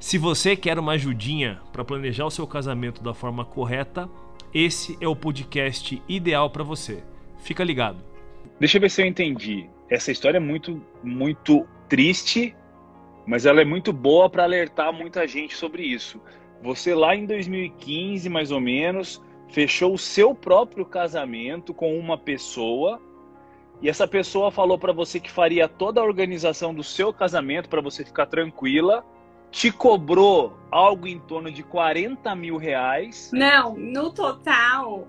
Se você quer uma ajudinha para planejar o seu casamento da forma correta, esse é o podcast ideal para você. Fica ligado. Deixa eu ver se eu entendi. Essa história é muito, muito triste, mas ela é muito boa para alertar muita gente sobre isso. Você lá em 2015, mais ou menos, fechou o seu próprio casamento com uma pessoa e essa pessoa falou para você que faria toda a organização do seu casamento para você ficar tranquila te cobrou algo em torno de 40 mil reais. Não, no total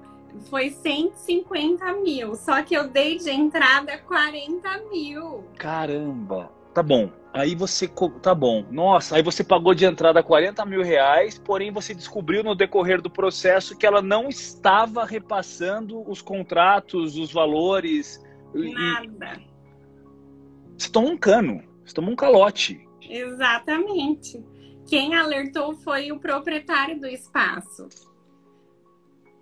foi 150 mil. Só que eu dei de entrada 40 mil. Caramba! Tá bom. Aí você. Tá bom. Nossa, aí você pagou de entrada 40 mil reais, porém você descobriu no decorrer do processo que ela não estava repassando os contratos, os valores. Nada. E... Você tomou um cano. Você tomou um calote. Exatamente. Quem alertou foi o proprietário do espaço.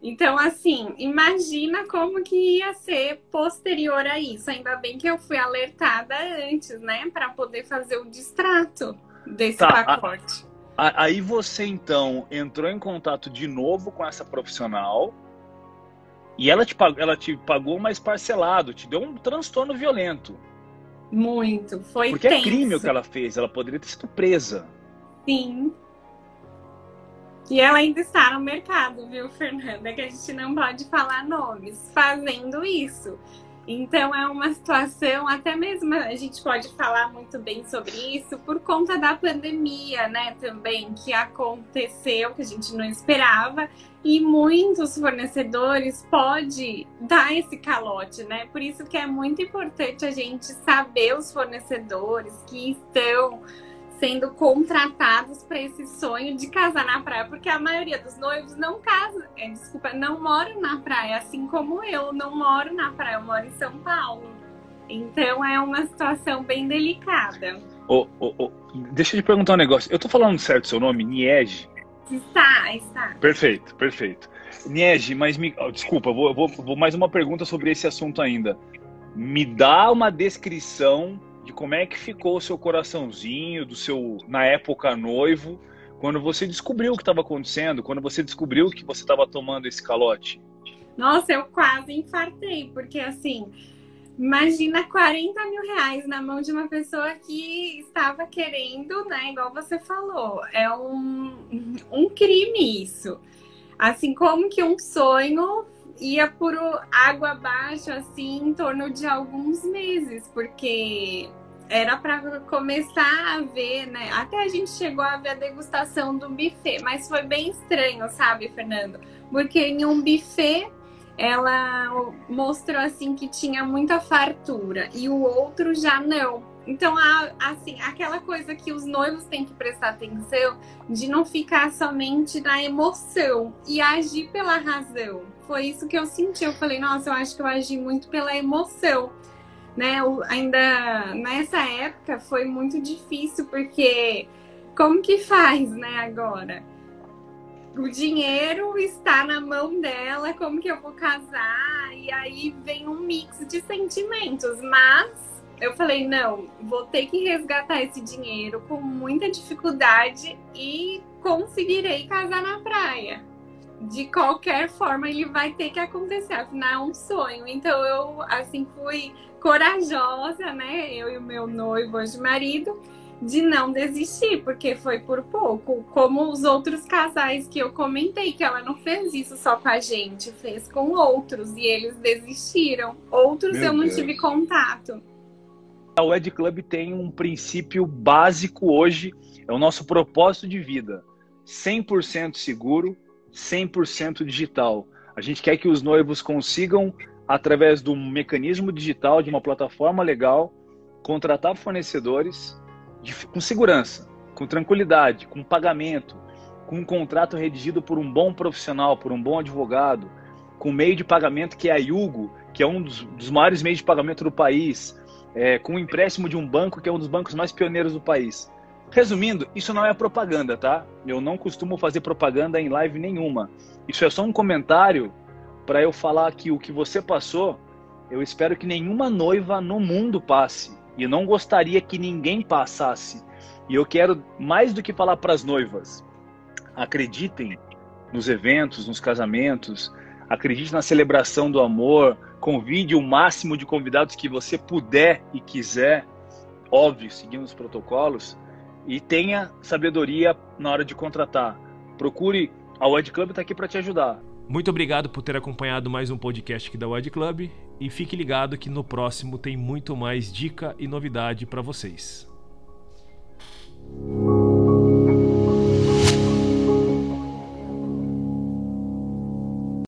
Então, assim, imagina como que ia ser posterior a isso. Ainda bem que eu fui alertada antes, né, para poder fazer o distrato desse tá, pacote. A, a, aí você então entrou em contato de novo com essa profissional e ela te ela te pagou mais parcelado, te deu um transtorno violento. Muito, foi Porque tenso. é crime o que ela fez, ela poderia ter sido presa. Sim. E ela ainda está no mercado, viu, Fernanda? Que a gente não pode falar nomes, fazendo isso. Então é uma situação, até mesmo a gente pode falar muito bem sobre isso por conta da pandemia, né? Também que aconteceu, que a gente não esperava, e muitos fornecedores pode dar esse calote, né? Por isso que é muito importante a gente saber os fornecedores que estão sendo contratados para esse sonho de casar na praia, porque a maioria dos noivos não casa, é, desculpa, não moram na praia, assim como eu não moro na praia, eu moro em São Paulo. Então é uma situação bem delicada. Oh, oh, oh. Deixa eu te perguntar um negócio. Eu tô falando certo seu nome, Niege? Está, está. Perfeito, perfeito. Niege, mas me... Desculpa, vou, vou, vou mais uma pergunta sobre esse assunto ainda. Me dá uma descrição de como é que ficou o seu coraçãozinho, do seu, na época, noivo, quando você descobriu o que estava acontecendo, quando você descobriu que você estava tomando esse calote? Nossa, eu quase infartei, porque assim, imagina 40 mil reais na mão de uma pessoa que estava querendo, né? Igual você falou, é um, um crime isso. Assim como que um sonho ia por água abaixo, assim, em torno de alguns meses, porque era para começar a ver, né? Até a gente chegou a ver a degustação do buffet, mas foi bem estranho, sabe, Fernando? Porque em um buffet ela mostrou assim que tinha muita fartura e o outro já não. Então, assim, aquela coisa que os noivos têm que prestar atenção de não ficar somente na emoção e agir pela razão. Foi isso que eu senti. Eu falei, nossa, eu acho que eu agi muito pela emoção né? Ainda nessa época foi muito difícil porque como que faz, né, agora? O dinheiro está na mão dela, como que eu vou casar? E aí vem um mix de sentimentos, mas eu falei, não, vou ter que resgatar esse dinheiro com muita dificuldade e conseguirei casar na praia. De qualquer forma, ele vai ter que acontecer, afinal é um sonho. Então eu assim fui corajosa, né? Eu e o meu noivo, hoje marido, de não desistir, porque foi por pouco. Como os outros casais que eu comentei, que ela não fez isso só com a gente, fez com outros e eles desistiram. Outros meu eu não Deus. tive contato. A Wed Club tem um princípio básico hoje, é o nosso propósito de vida: 100% seguro, 100% digital. A gente quer que os noivos consigam através de um mecanismo digital, de uma plataforma legal, contratar fornecedores de, com segurança, com tranquilidade, com pagamento, com um contrato redigido por um bom profissional, por um bom advogado, com meio de pagamento que é a Yugo, que é um dos, dos maiores meios de pagamento do país, é, com um empréstimo de um banco que é um dos bancos mais pioneiros do país. Resumindo, isso não é propaganda, tá? Eu não costumo fazer propaganda em live nenhuma. Isso é só um comentário para eu falar que o que você passou, eu espero que nenhuma noiva no mundo passe. E não gostaria que ninguém passasse. E eu quero mais do que falar para as noivas acreditem nos eventos, nos casamentos, acredite na celebração do amor, convide o máximo de convidados que você puder e quiser, óbvio, seguindo os protocolos, e tenha sabedoria na hora de contratar. Procure a Wed Club está aqui para te ajudar. Muito obrigado por ter acompanhado mais um podcast aqui da Wed Club e fique ligado que no próximo tem muito mais dica e novidade para vocês.